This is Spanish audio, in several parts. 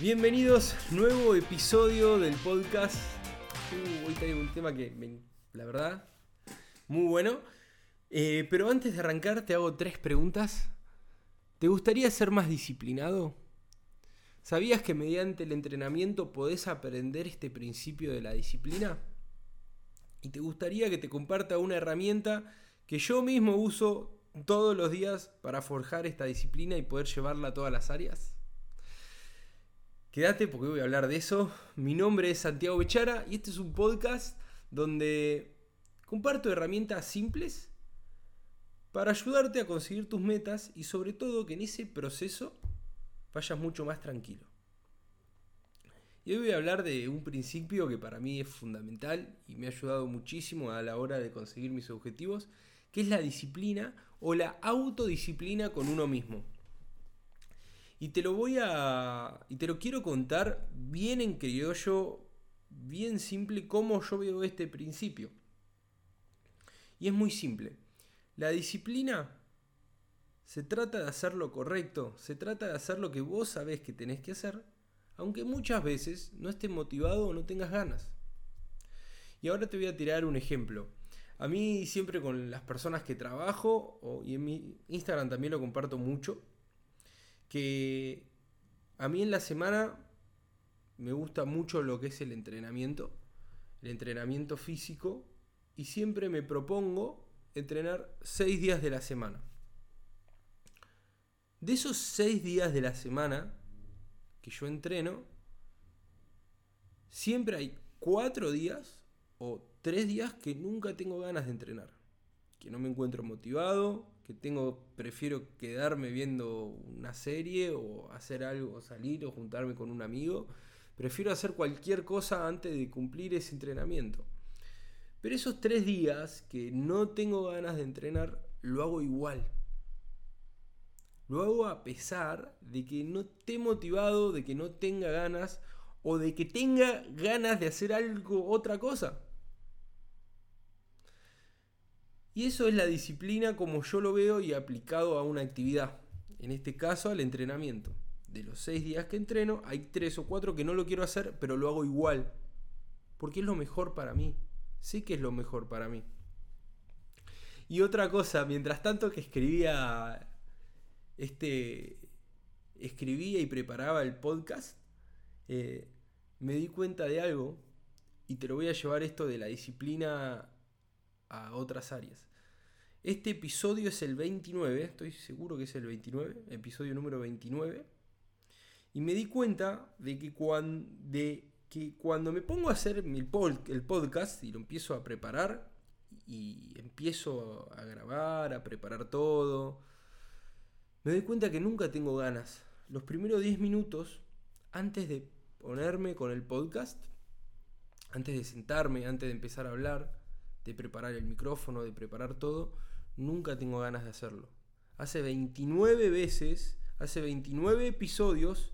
Bienvenidos, nuevo episodio del podcast. Uh, hoy traigo un tema que, la verdad, muy bueno. Eh, pero antes de arrancar, te hago tres preguntas. ¿Te gustaría ser más disciplinado? ¿Sabías que mediante el entrenamiento podés aprender este principio de la disciplina? ¿Y te gustaría que te comparta una herramienta que yo mismo uso todos los días para forjar esta disciplina y poder llevarla a todas las áreas? Quédate porque voy a hablar de eso. Mi nombre es Santiago Bechara y este es un podcast donde comparto herramientas simples para ayudarte a conseguir tus metas y sobre todo que en ese proceso vayas mucho más tranquilo. Y hoy voy a hablar de un principio que para mí es fundamental y me ha ayudado muchísimo a la hora de conseguir mis objetivos, que es la disciplina o la autodisciplina con uno mismo. Y te lo voy a. Y te lo quiero contar bien en criollo, bien simple, cómo yo veo este principio. Y es muy simple. La disciplina se trata de hacer lo correcto, se trata de hacer lo que vos sabés que tenés que hacer, aunque muchas veces no estés motivado o no tengas ganas. Y ahora te voy a tirar un ejemplo. A mí siempre con las personas que trabajo, y en mi Instagram también lo comparto mucho, que a mí en la semana me gusta mucho lo que es el entrenamiento, el entrenamiento físico, y siempre me propongo entrenar seis días de la semana. De esos seis días de la semana que yo entreno, siempre hay cuatro días o tres días que nunca tengo ganas de entrenar. Que no me encuentro motivado, que tengo, prefiero quedarme viendo una serie o hacer algo, salir o juntarme con un amigo. Prefiero hacer cualquier cosa antes de cumplir ese entrenamiento. Pero esos tres días que no tengo ganas de entrenar, lo hago igual. Lo hago a pesar de que no esté motivado, de que no tenga ganas o de que tenga ganas de hacer algo, otra cosa. Y eso es la disciplina como yo lo veo y aplicado a una actividad. En este caso al entrenamiento. De los seis días que entreno, hay tres o cuatro que no lo quiero hacer, pero lo hago igual. Porque es lo mejor para mí. Sé que es lo mejor para mí. Y otra cosa, mientras tanto que escribía este escribía y preparaba el podcast, eh, me di cuenta de algo y te lo voy a llevar esto de la disciplina a otras áreas. Este episodio es el 29, estoy seguro que es el 29, episodio número 29. Y me di cuenta de que, cuando me pongo a hacer pod- el podcast y lo empiezo a preparar y empiezo a grabar, a preparar todo, me doy cuenta que nunca tengo ganas. Los primeros 10 minutos, antes de ponerme con el podcast, antes de sentarme, antes de empezar a hablar, de preparar el micrófono, de preparar todo, nunca tengo ganas de hacerlo. Hace 29 veces, hace 29 episodios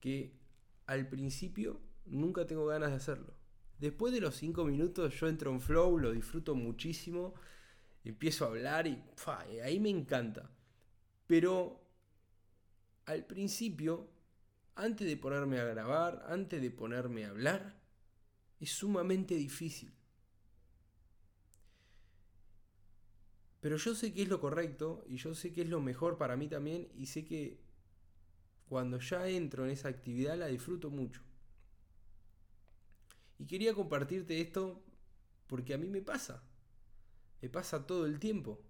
que al principio nunca tengo ganas de hacerlo. Después de los 5 minutos yo entro en flow, lo disfruto muchísimo, empiezo a hablar y ¡fua! ahí me encanta. Pero al principio, antes de ponerme a grabar, antes de ponerme a hablar, es sumamente difícil. Pero yo sé que es lo correcto y yo sé que es lo mejor para mí también y sé que cuando ya entro en esa actividad la disfruto mucho. Y quería compartirte esto porque a mí me pasa. Me pasa todo el tiempo.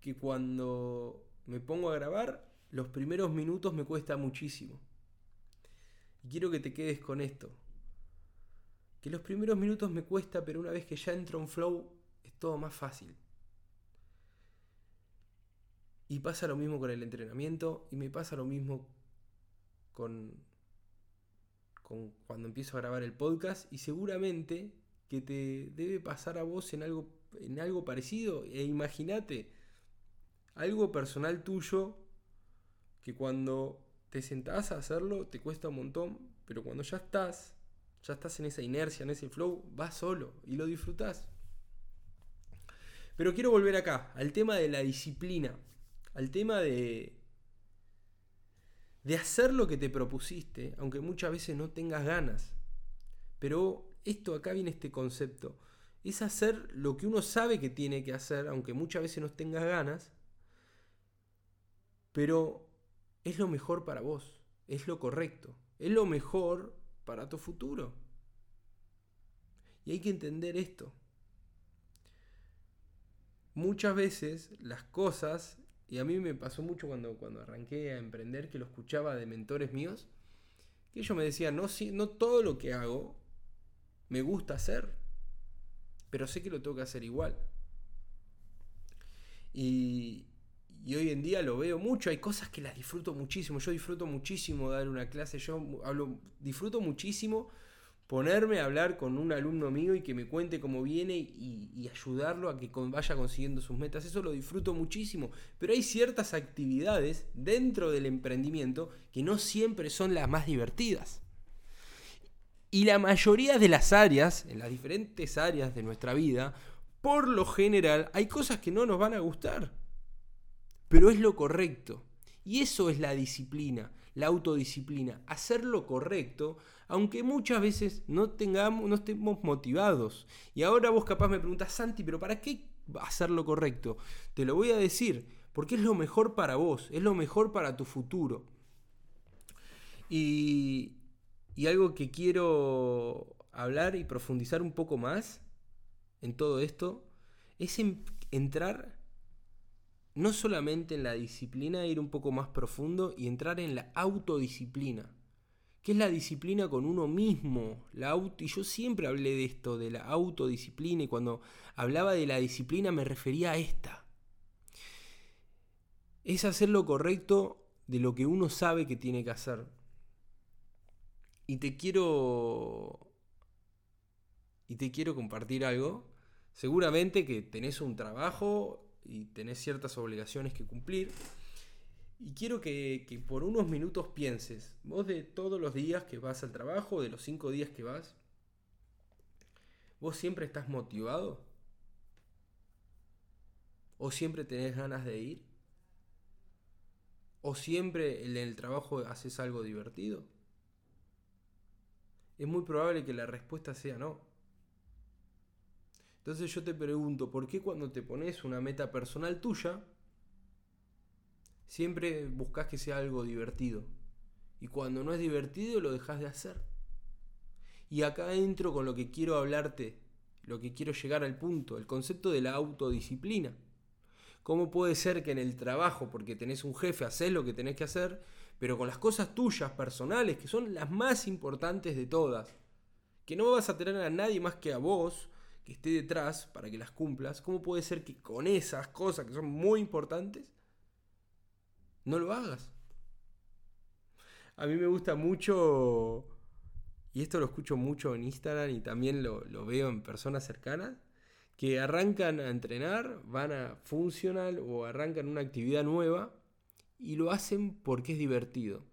Que cuando me pongo a grabar, los primeros minutos me cuesta muchísimo. Y quiero que te quedes con esto. Que los primeros minutos me cuesta, pero una vez que ya entro en flow, es todo más fácil. Y pasa lo mismo con el entrenamiento y me pasa lo mismo con, con cuando empiezo a grabar el podcast y seguramente que te debe pasar a vos en algo, en algo parecido. E imagínate algo personal tuyo que cuando te sentás a hacerlo te cuesta un montón, pero cuando ya estás, ya estás en esa inercia, en ese flow, vas solo y lo disfrutás. Pero quiero volver acá, al tema de la disciplina, al tema de de hacer lo que te propusiste, aunque muchas veces no tengas ganas. Pero esto acá viene este concepto. Es hacer lo que uno sabe que tiene que hacer, aunque muchas veces no tengas ganas, pero es lo mejor para vos, es lo correcto, es lo mejor para tu futuro. Y hay que entender esto. Muchas veces las cosas, y a mí me pasó mucho cuando, cuando arranqué a emprender, que lo escuchaba de mentores míos, que ellos me decían, no, no todo lo que hago me gusta hacer, pero sé que lo tengo que hacer igual. Y, y hoy en día lo veo mucho, hay cosas que las disfruto muchísimo, yo disfruto muchísimo dar una clase, yo hablo, disfruto muchísimo ponerme a hablar con un alumno mío y que me cuente cómo viene y, ayudarlo a que vaya consiguiendo sus metas. Eso lo disfruto muchísimo. Pero hay ciertas actividades dentro del emprendimiento que no siempre son las más divertidas. Y la mayoría de las áreas, en las diferentes áreas de nuestra vida, por lo general hay cosas que no nos van a gustar. Pero es lo correcto. Y eso es la disciplina, la autodisciplina. Hacer lo correcto, aunque muchas veces no, tengamos, no estemos motivados. Y ahora vos capaz me preguntas, Santi, pero ¿para qué hacer lo correcto? Te lo voy a decir, porque es lo mejor para vos, es lo mejor para tu futuro. Y, y algo que quiero hablar y profundizar un poco más en todo esto es entrar no solamente en la disciplina, ir un poco más profundo y entrar en la autodisciplina, que es la disciplina con uno mismo. La auto, y yo siempre hablé de esto, de la autodisciplina, y cuando hablaba de la disciplina me refería a esta. Es hacer lo correcto de lo que uno sabe que tiene que hacer. Y te quiero. Y te quiero compartir algo. Seguramente que tenés un trabajo y tenés ciertas obligaciones que cumplir. Y quiero que, por unos minutos pienses, vos de todos los días que vas al trabajo, de los cinco días que vas, ¿vos siempre estás motivado? ¿O siempre tenés ganas de ir? ¿O siempre en el trabajo haces algo divertido? Es muy probable que la respuesta sea no. Entonces yo te pregunto, ¿por qué cuando te pones una meta personal tuya, siempre buscas que sea algo divertido? Y cuando no es divertido lo dejas de hacer. Y acá entro con lo que quiero hablarte, lo que quiero llegar al punto, el concepto de la autodisciplina. ¿Cómo puede ser que en el trabajo, porque tenés un jefe, haces lo que tenés que hacer, pero con las cosas tuyas, personales, que son las más importantes de todas, que no vas a tener a nadie más que a vos, que esté detrás para que las cumplas, ¿cómo puede ser que con esas cosas que son muy importantes no lo hagas? A mí me gusta mucho, y esto lo escucho mucho en Instagram y también lo, veo en personas cercanas, que arrancan a entrenar, van a funcional o arrancan una actividad nueva y lo hacen porque es divertido.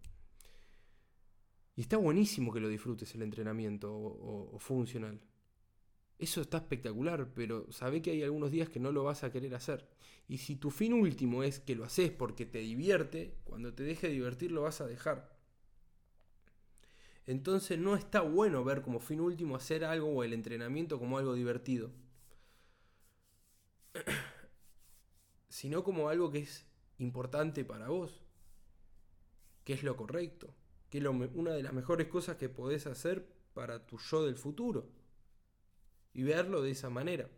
Y está buenísimo que lo disfrutes el entrenamiento o, o funcional. Eso está espectacular, pero sabe que hay algunos días que no lo vas a querer hacer. Y si tu fin último es que lo haces porque te divierte, cuando te deje de divertir lo vas a dejar. Entonces no está bueno ver como fin último hacer algo o el entrenamiento como algo divertido. Sino como algo que es importante para vos. Que es lo correcto. Que es una de las mejores cosas que podés hacer para tu yo del futuro y verlo de esa manera.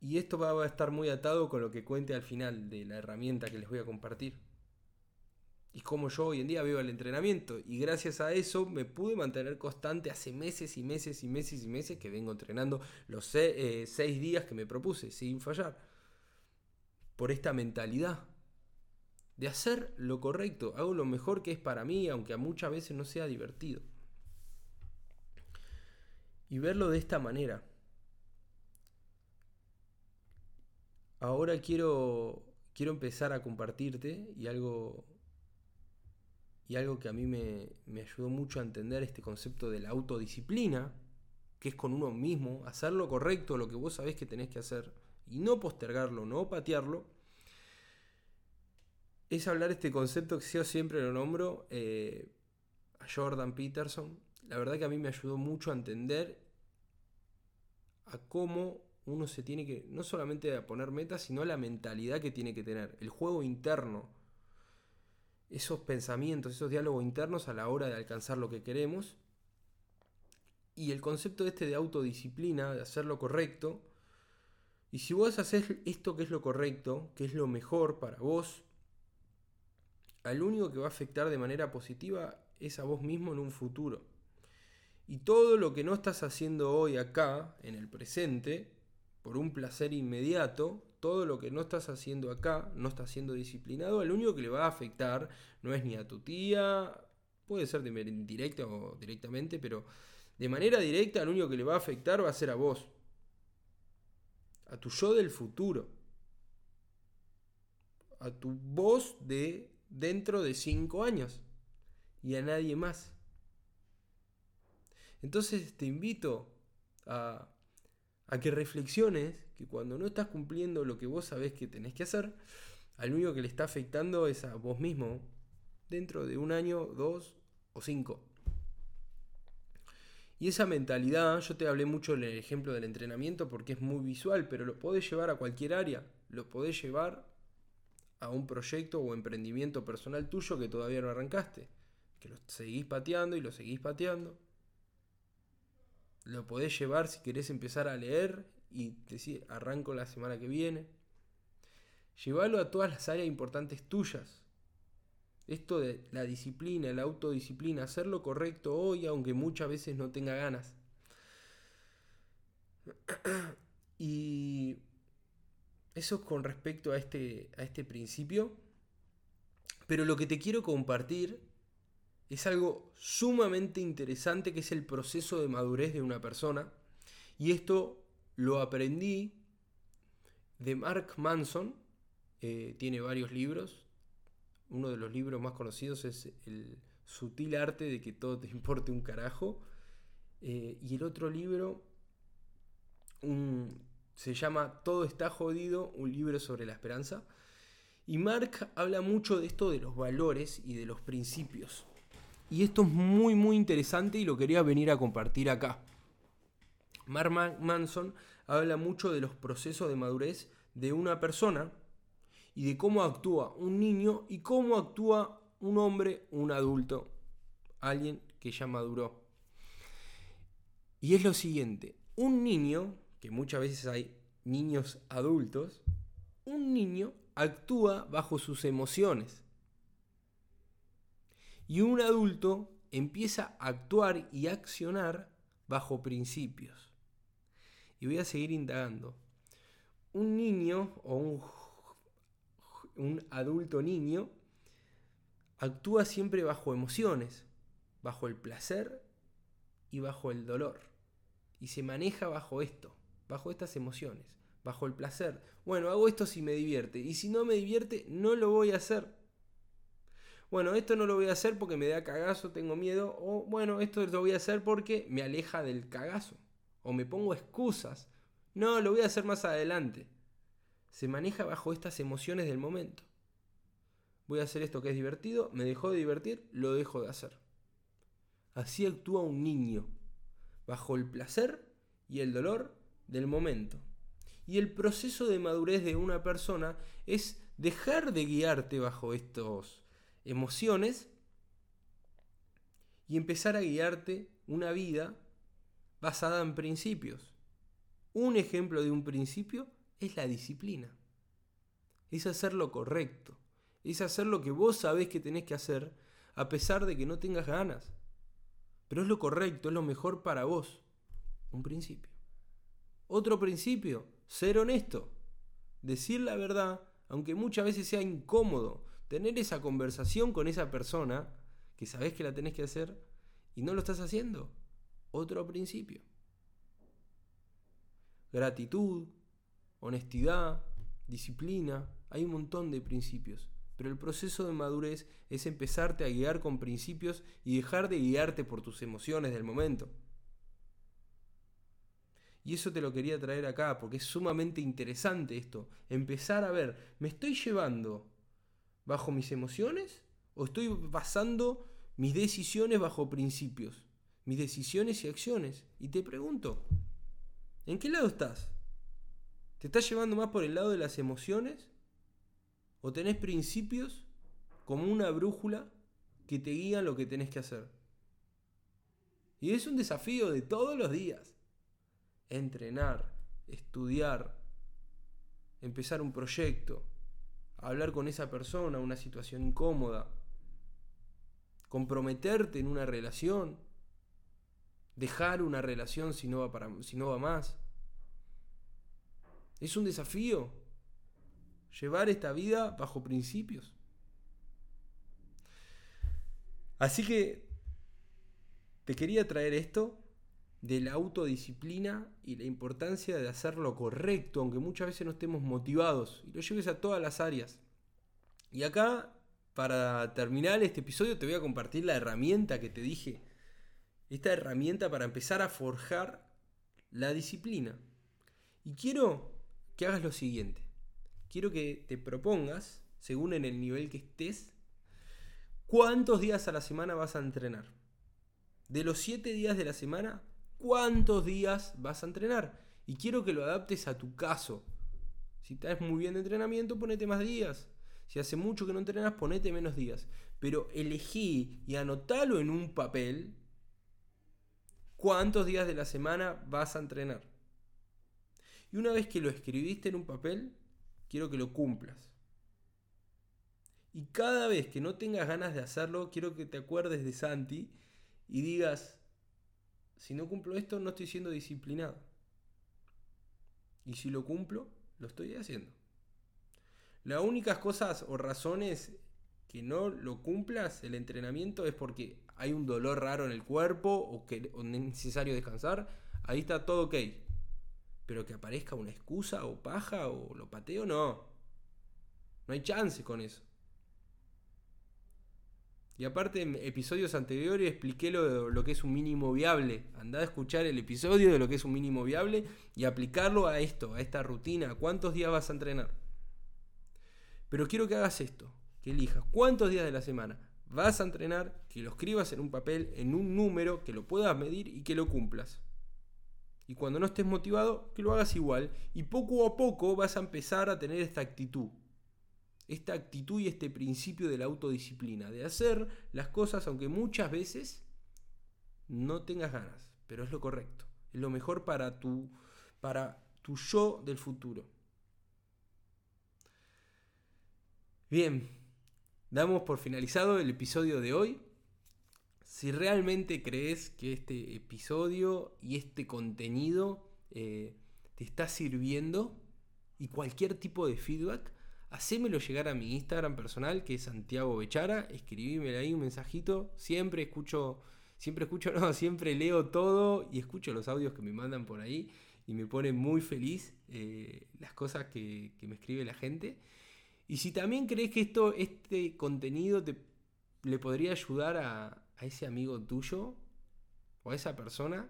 Y esto va a estar muy atado con lo que cuente al final de la herramienta que les voy a compartir. Y cómo yo hoy en día veo el entrenamiento. Y gracias a eso me pude mantener constante hace meses y meses y meses y meses que vengo entrenando los eh, seis días que me propuse sin fallar. Por esta mentalidad de hacer lo correcto. Hago lo mejor que es para mí, aunque a muchas veces no sea divertido y verlo de esta manera. Ahora quiero, quiero empezar a compartirte y algo, y algo que a mí me, me ayudó mucho a entender este concepto de la autodisciplina, que es con uno mismo, hacer lo correcto, lo que vos sabés que tenés que hacer, y no postergarlo, no patearlo, es hablar este concepto que yo siempre lo nombro eh, a Jordan Peterson. La verdad que a mí me ayudó mucho a entender a cómo uno se tiene que, no solamente a poner metas, sino la mentalidad que tiene que tener, el juego interno, esos pensamientos, esos diálogos internos a la hora de alcanzar lo que queremos. Y el concepto este de autodisciplina, de hacer lo correcto. Y si vos haces esto que es lo correcto, que es lo mejor para vos, al único que va a afectar de manera positiva es a vos mismo en un futuro. Y todo lo que no estás haciendo hoy acá, en el presente, por un placer inmediato, todo lo que no estás haciendo acá, no estás siendo disciplinado, al único que le va a afectar no es ni a tu tía, puede ser de indirecta o directamente, pero de manera directa, al único que le va a afectar va a ser a vos, a tu yo del futuro, a tu voz de dentro de cinco años y a nadie más. Entonces te invito a, a, que reflexiones que cuando no estás cumpliendo lo que vos sabés que tenés que hacer, al único que le está afectando es a vos mismo dentro de un año, dos o cinco. Y esa mentalidad, yo te hablé mucho del ejemplo del entrenamiento porque es muy visual, pero lo podés llevar a cualquier área, lo podés llevar a un proyecto o emprendimiento personal tuyo que todavía no arrancaste. Que lo seguís pateando y lo seguís pateando. Lo podés llevar si querés empezar a leer y decir, arranco la semana que viene. Llévalo a todas las áreas importantes tuyas. Esto de la disciplina, la autodisciplina, hacer lo correcto hoy, aunque muchas veces no tenga ganas. y eso con respecto a este, a este principio. Pero lo que te quiero compartir es algo sumamente interesante que es el proceso de madurez de una persona. Y esto lo aprendí de Mark Manson. Eh, tiene varios libros. Uno de los libros más conocidos es El sutil arte de que todo te importe un carajo. Eh, y el otro libro, un, se llama Todo está jodido, un libro sobre la esperanza. Y Mark habla mucho de esto de los valores y de los principios. Y esto es muy muy interesante y lo quería venir a compartir acá. Mark Manson habla mucho de los procesos de madurez de una persona y de cómo actúa un niño y cómo actúa un hombre, un adulto, alguien que ya maduró. Y es lo siguiente, un niño que muchas veces hay niños adultos, un niño actúa bajo sus emociones. Y un adulto empieza a actuar y accionar bajo principios. Y voy a seguir indagando. Un niño o un, adulto niño actúa siempre bajo emociones, bajo el placer y bajo el dolor. Y se maneja bajo esto bajo estas emociones, bajo el placer. Bueno, hago esto si me divierte y si no me divierte, no lo voy a hacer. Bueno, esto no lo voy a hacer porque me da cagazo, tengo miedo, o bueno, esto lo voy a hacer porque me aleja del cagazo, o me pongo excusas. No, lo voy a hacer más adelante. Se maneja bajo estas emociones del momento. Voy a hacer esto que es divertido, me dejó de divertir, lo dejo de hacer. Así actúa un niño, bajo el placer y el dolor del momento. Y el proceso de madurez de una persona es dejar de guiarte bajo estas emociones y empezar a guiarte una vida basada en principios. Un ejemplo de un principio es la disciplina. Es hacer lo correcto. Es hacer lo que vos sabés que tenés que hacer a pesar de que no tengas ganas. Pero es lo correcto, es lo mejor para vos. Un principio. Otro principio, ser honesto. Decir la verdad, aunque muchas veces sea incómodo, tener esa conversación con esa persona que sabes que la tenés que hacer y no lo estás haciendo. Otro principio. Gratitud, honestidad, disciplina, hay un montón de principios. Pero el proceso de madurez es empezarte a guiar con principios y dejar de guiarte por tus emociones del momento. Y eso te lo quería traer acá, porque es sumamente interesante esto. Empezar a ver, me estoy llevando bajo mis emociones o estoy basando mis decisiones bajo principios? Mis decisiones y acciones. Y te pregunto, ¿en qué lado estás? ¿Te estás llevando más por el lado de las emociones? ¿O tenés principios como una brújula que te guían lo que tenés que hacer? Y es un desafío de todos los días. Entrenar, estudiar, empezar un proyecto, hablar con esa persona, una situación incómoda, comprometerte en una relación, dejar una relación si no va, para, si no va más. Es un desafío llevar esta vida bajo principios. Así que te quería traer esto de la autodisciplina y la importancia de hacer lo correcto, aunque muchas veces no estemos motivados, y lo lleves a todas las áreas. Y acá, para terminar este episodio, te voy a compartir la herramienta que te dije. Esta herramienta para empezar a forjar la disciplina. Y quiero que hagas lo siguiente. Quiero que te propongas, según en el nivel que estés, cuántos días a la semana vas a entrenar. De los 7 días de la semana, cuántos días vas a entrenar. Y quiero que lo adaptes a tu caso. Si estás muy bien de entrenamiento, ponete más días. Si hace mucho que no entrenas, ponete menos días. Pero elegí y anotalo en un papel cuántos días de la semana vas a entrenar. Y una vez que lo escribiste en un papel, quiero que lo cumplas. Y cada vez que no tengas ganas de hacerlo, quiero que te acuerdes de Santi y digas, si no cumplo esto, no estoy siendo disciplinado. Y si lo cumplo, lo estoy haciendo. Las únicas cosas o razones que no lo cumplas el entrenamiento es porque hay un dolor raro en el cuerpo o que es necesario descansar. Ahí está todo ok. Pero que aparezca una excusa o paja o lo pateo, no. No hay chance con eso. Y aparte en episodios anteriores expliqué lo, lo que es un mínimo viable. Andá a escuchar el episodio de lo que es un mínimo viable y aplicarlo a esto, a esta rutina. ¿Cuántos días vas a entrenar? Pero quiero que hagas esto, que elijas cuántos días de la semana vas a entrenar, que lo escribas en un papel, en un número, que lo puedas medir y que lo cumplas. Y cuando no estés motivado, que lo hagas igual. Y poco a poco vas a empezar a tener esta actitud esta actitud y este principio de la autodisciplina, de hacer las cosas aunque muchas veces no tengas ganas, pero es lo correcto, es lo mejor para tu, para tu yo del futuro. Bien, damos por finalizado el episodio de hoy. Si realmente crees que este episodio y este contenido eh, te está sirviendo y cualquier tipo de feedback, hacémelo llegar a mi Instagram personal, que es Santiago Bechara, escribímelo ahí un mensajito, siempre escucho, siempre escucho, no, siempre leo todo y escucho los audios que me mandan por ahí y me pone muy feliz eh, las cosas que, me escribe la gente. Y si también crees que esto, este contenido te, le podría ayudar a, a ese amigo tuyo o a esa persona,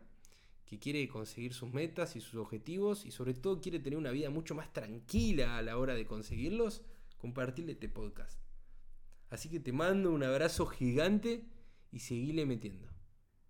que quiere conseguir sus metas y sus objetivos y sobre todo quiere tener una vida mucho más tranquila a la hora de conseguirlos, compartirle este podcast. Así que te mando un abrazo gigante y seguile metiendo.